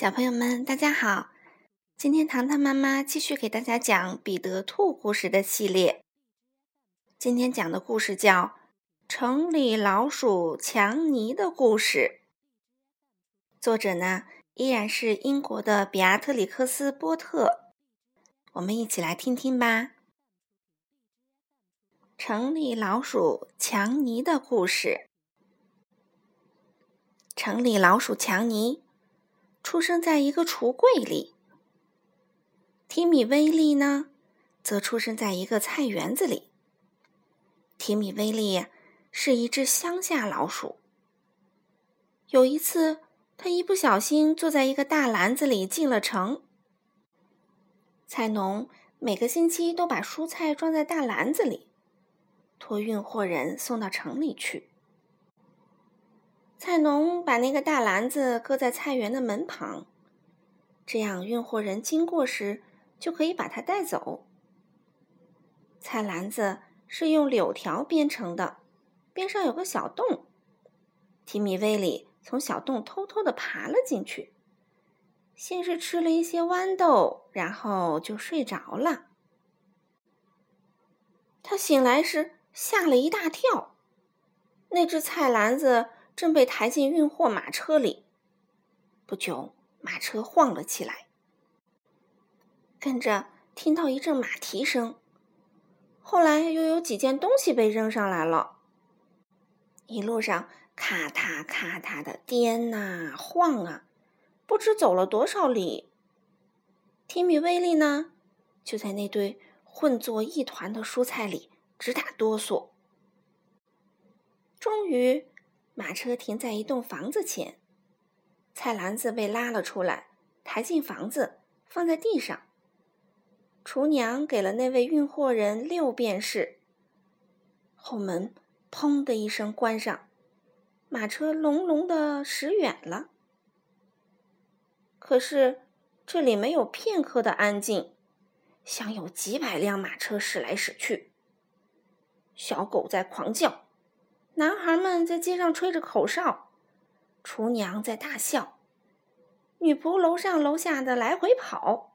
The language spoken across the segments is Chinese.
小朋友们，大家好！今天糖糖妈妈继续给大家讲彼得兔故事的系列。今天讲的故事叫《城里老鼠强尼的故事》，作者呢依然是英国的比亚特里克斯·波特。我们一起来听听吧。城里老鼠强尼的故事。城里老鼠强尼。出生在一个橱柜里。提米威利呢，则出生在一个菜园子里。提米威利是一只乡下老鼠。有一次，他一不小心坐在一个大篮子里进了城。菜农每个星期都把蔬菜装在大篮子里，托运货人送到城里去。菜农把那个大篮子搁在菜园的门旁，这样运货人经过时就可以把它带走。菜篮子是用柳条编成的，边上有个小洞。提米威里从小洞偷偷的爬了进去，先是吃了一些豌豆，然后就睡着了。他醒来时吓了一大跳，那只菜篮子。正被抬进运货马车里，不久，马车晃了起来，跟着听到一阵马蹄声，后来又有几件东西被扔上来了。一路上咔嗒咔嗒的颠呐晃啊，不知走了多少里。提米威利呢，就在那堆混作一团的蔬菜里直打哆嗦。终于。马车停在一栋房子前，菜篮子被拉了出来，抬进房子，放在地上。厨娘给了那位运货人六便士。后门砰的一声关上，马车隆隆的驶远了。可是这里没有片刻的安静，像有几百辆马车驶来驶去。小狗在狂叫。男孩们在街上吹着口哨，厨娘在大笑，女仆楼上楼下的来回跑，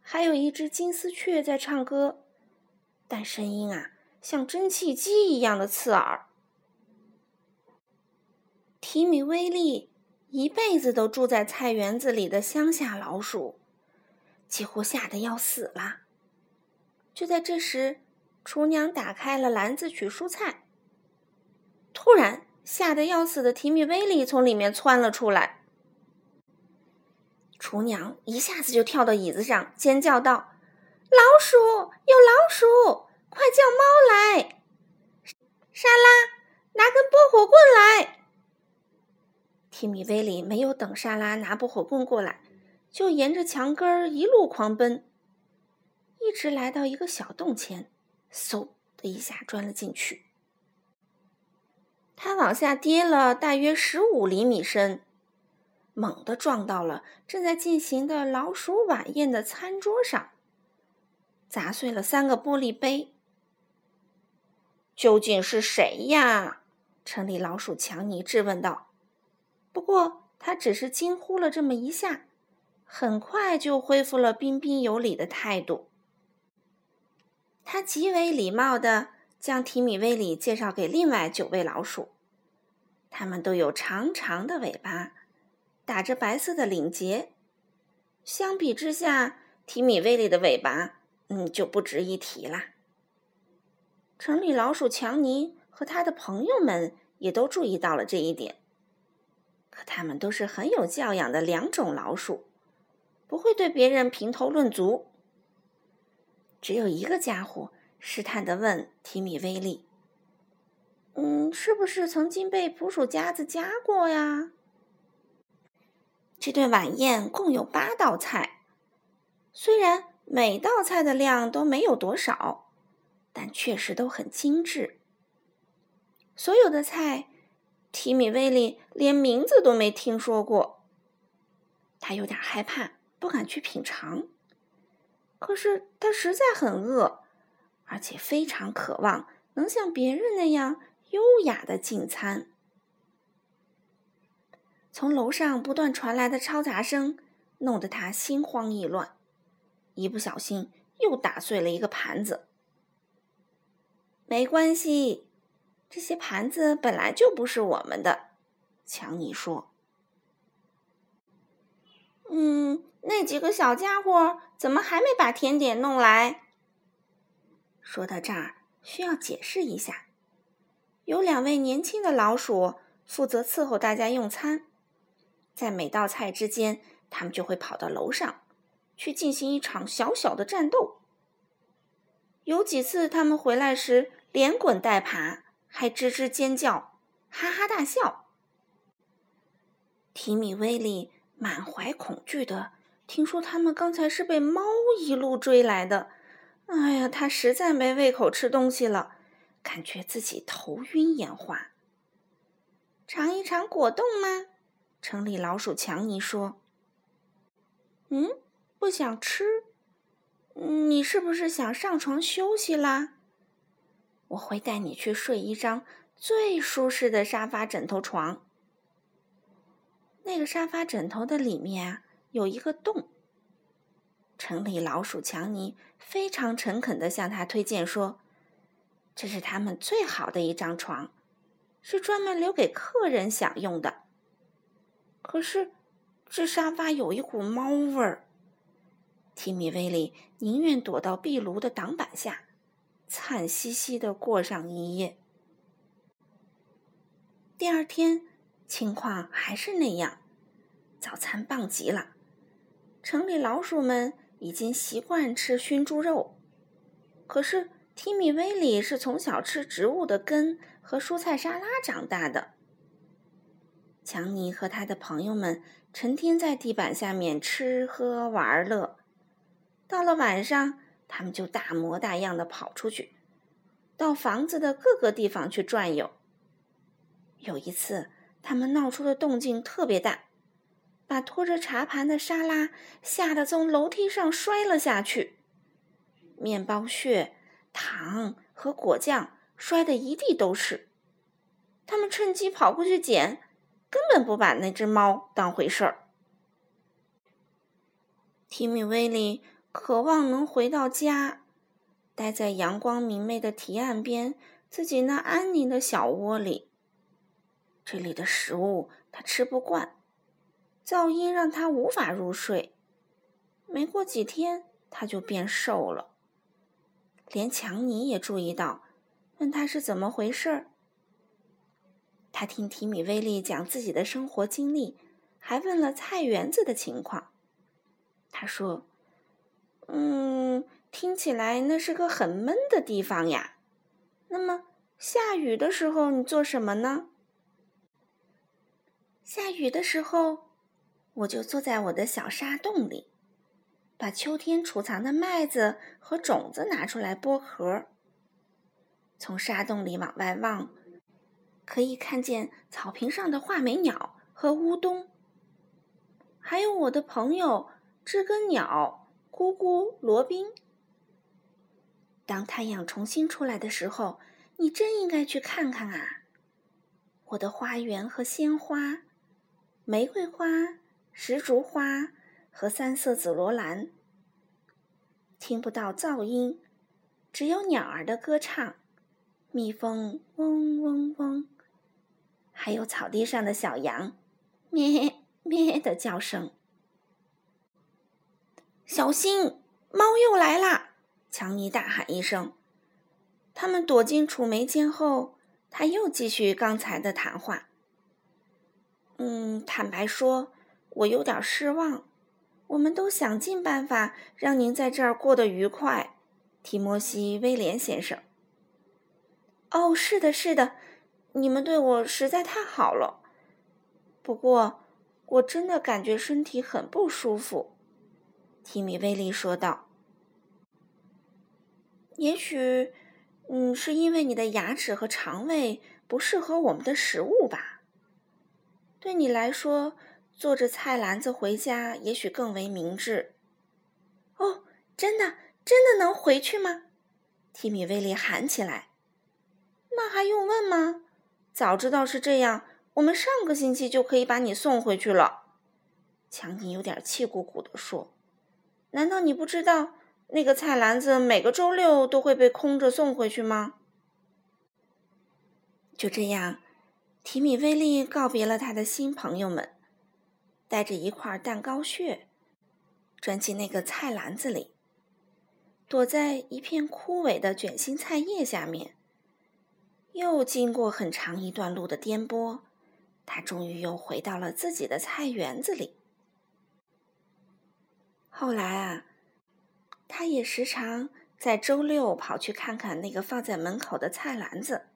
还有一只金丝雀在唱歌，但声音啊像蒸汽机一样的刺耳。提米威利一辈子都住在菜园子里的乡下老鼠，几乎吓得要死了。就在这时，厨娘打开了篮子取蔬菜。突然，吓得要死的提米威利从里面窜了出来。厨娘一下子就跳到椅子上，尖叫道：“老鼠，有老鼠！快叫猫来！莎拉，拿根拨火棍来！”提米威利没有等莎拉拿拨火棍过来，就沿着墙根儿一路狂奔，一直来到一个小洞前，嗖的一下钻了进去。他往下跌了大约十五厘米深，猛地撞到了正在进行的老鼠晚宴的餐桌上，砸碎了三个玻璃杯。究竟是谁呀？城里老鼠强尼质问道。不过他只是惊呼了这么一下，很快就恢复了彬彬有礼的态度。他极为礼貌的。将提米威里介绍给另外九位老鼠，它们都有长长的尾巴，打着白色的领结。相比之下，提米威里的尾巴，嗯，就不值一提啦。城里老鼠强尼和他的朋友们也都注意到了这一点，可他们都是很有教养的两种老鼠，不会对别人评头论足。只有一个家伙。试探地问提米威利：“嗯，是不是曾经被捕鼠夹子夹过呀？”这顿晚宴共有八道菜，虽然每道菜的量都没有多少，但确实都很精致。所有的菜，提米威利连名字都没听说过，他有点害怕，不敢去品尝。可是他实在很饿。而且非常渴望能像别人那样优雅的进餐。从楼上不断传来的嘈杂声弄得他心慌意乱，一不小心又打碎了一个盘子。没关系，这些盘子本来就不是我们的，强尼说。嗯，那几个小家伙怎么还没把甜点弄来？说到这儿，需要解释一下，有两位年轻的老鼠负责伺候大家用餐，在每道菜之间，他们就会跑到楼上去进行一场小小的战斗。有几次，他们回来时连滚带爬，还吱吱尖叫，哈哈大笑。提米威利。满怀恐惧的听说，他们刚才是被猫一路追来的。哎呀，他实在没胃口吃东西了，感觉自己头晕眼花。尝一尝果冻吗？城里老鼠强尼说。嗯，不想吃。你是不是想上床休息啦？我会带你去睡一张最舒适的沙发枕头床。那个沙发枕头的里面啊，有一个洞。城里老鼠强尼非常诚恳的向他推荐说：“这是他们最好的一张床，是专门留给客人享用的。”可是，这沙发有一股猫味儿。提米威利宁愿躲到壁炉的挡板下，惨兮兮的过上一夜。第二天，情况还是那样。早餐棒极了，城里老鼠们已经习惯吃熏猪肉，可是提米威里是从小吃植物的根和蔬菜沙拉长大的。强尼和他的朋友们成天在地板下面吃喝玩乐，到了晚上，他们就大模大样的跑出去，到房子的各个地方去转悠。有一次，他们闹出的动静特别大。把拖着茶盘的沙拉吓得从楼梯上摔了下去，面包屑、糖和果酱摔得一地都是。他们趁机跑过去捡，根本不把那只猫当回事儿。提米威利渴望能回到家，待在阳光明媚的堤岸边，自己那安宁的小窝里。这里的食物他吃不惯。噪音让他无法入睡，没过几天他就变瘦了。连强尼也注意到，问他是怎么回事儿。他听提米威利讲自己的生活经历，还问了菜园子的情况。他说：“嗯，听起来那是个很闷的地方呀。那么下雨的时候你做什么呢？下雨的时候。”我就坐在我的小沙洞里，把秋天储藏的麦子和种子拿出来剥壳。从沙洞里往外望，可以看见草坪上的画眉鸟和乌冬，还有我的朋友知更鸟咕咕罗宾。当太阳重新出来的时候，你真应该去看看啊！我的花园和鲜花，玫瑰花。石竹花和三色紫罗兰，听不到噪音，只有鸟儿的歌唱，蜜蜂嗡嗡嗡，还有草地上的小羊咩咩的叫声。小心，猫又来啦！强尼大喊一声。他们躲进储煤间后，他又继续刚才的谈话。嗯，坦白说。我有点失望，我们都想尽办法让您在这儿过得愉快，提摩西·威廉先生。哦，是的，是的，你们对我实在太好了。不过，我真的感觉身体很不舒服。”提米·威利说道。“也许，嗯，是因为你的牙齿和肠胃不适合我们的食物吧？对你来说。”坐着菜篮子回家，也许更为明智。哦，真的，真的能回去吗？提米威利喊起来。那还用问吗？早知道是这样，我们上个星期就可以把你送回去了。”强尼有点气鼓鼓地说：“难道你不知道那个菜篮子每个周六都会被空着送回去吗？”就这样，提米威利告别了他的新朋友们，带着一块蛋糕屑，钻进那个菜篮子里，躲在一片枯萎的卷心菜叶下面。又经过很长一段路的颠簸，他终于又回到了自己的菜园子里。后来啊，他也时常在周六跑去看看那个放在门口的菜篮子。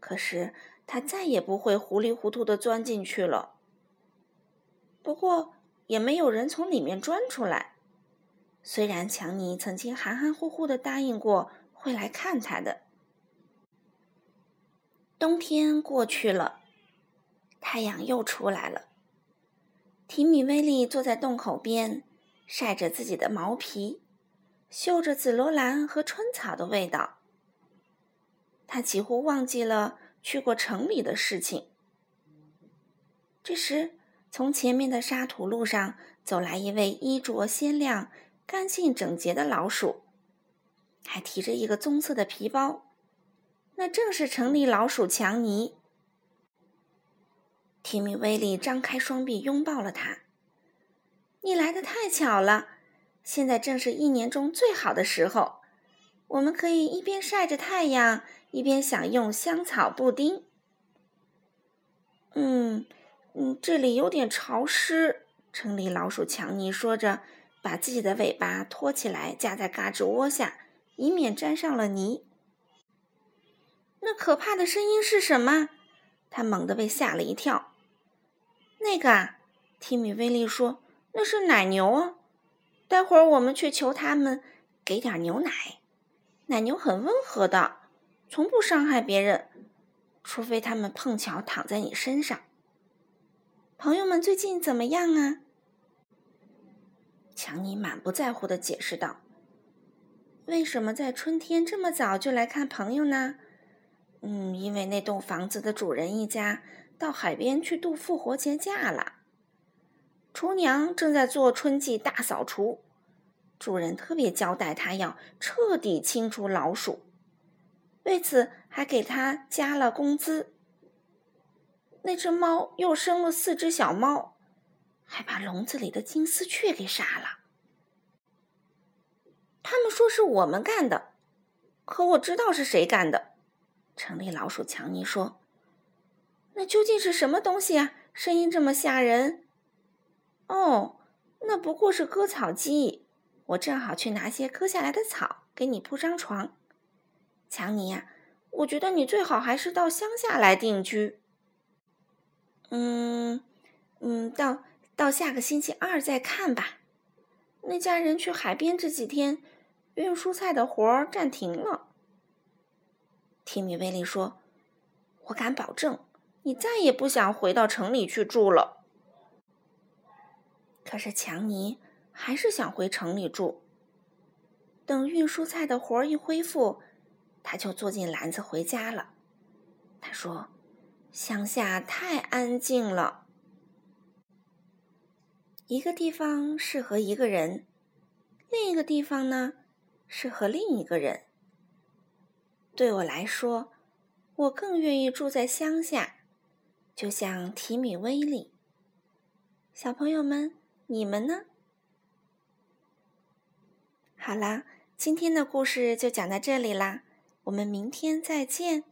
可是他再也不会糊里糊涂的钻进去了。不过也没有人从里面钻出来。虽然强尼曾经含含糊糊的答应过会来看他的。冬天过去了，太阳又出来了。提米威利坐在洞口边。晒着自己的毛皮，嗅着紫罗兰和春草的味道。他几乎忘记了去过城里的事情。这时，从前面的沙土路上走来一位衣着鲜亮、干净整洁的老鼠，还提着一个棕色的皮包。那正是城里老鼠强尼。提米威利张开双臂拥抱了他。你来的太巧了，现在正是一年中最好的时候，我们可以一边晒着太阳，一边享用香草布丁。嗯嗯，这里有点潮湿。城里老鼠强尼说着，把自己的尾巴托起来夹在嘎吱窝下，以免沾上了泥。那可怕的声音是什么？他猛地被吓了一跳。那个啊，提米威利说。那是奶牛啊！待会儿我们去求他们给点牛奶。奶牛很温和的，从不伤害别人，除非他们碰巧躺在你身上。朋友们最近怎么样啊？强尼满不在乎的解释道：“为什么在春天这么早就来看朋友呢？嗯，因为那栋房子的主人一家到海边去度复活节假了。”厨娘正在做春季大扫除，主人特别交代她要彻底清除老鼠，为此还给她加了工资。那只猫又生了四只小猫，还把笼子里的金丝雀给杀了。他们说是我们干的，可我知道是谁干的。城里老鼠强尼说：“那究竟是什么东西啊？声音这么吓人。”哦，那不过是割草机。我正好去拿些割下来的草，给你铺张床。强尼呀，我觉得你最好还是到乡下来定居。嗯嗯，到到下个星期二再看吧。那家人去海边这几天，运蔬菜的活儿暂停了。提米威利说：“我敢保证，你再也不想回到城里去住了。”可是强尼还是想回城里住。等运蔬菜的活儿一恢复，他就坐进篮子回家了。他说：“乡下太安静了，一个地方适合一个人，另一个地方呢适合另一个人。对我来说，我更愿意住在乡下，就像提米威利。小朋友们。”你们呢？好啦，今天的故事就讲到这里啦，我们明天再见。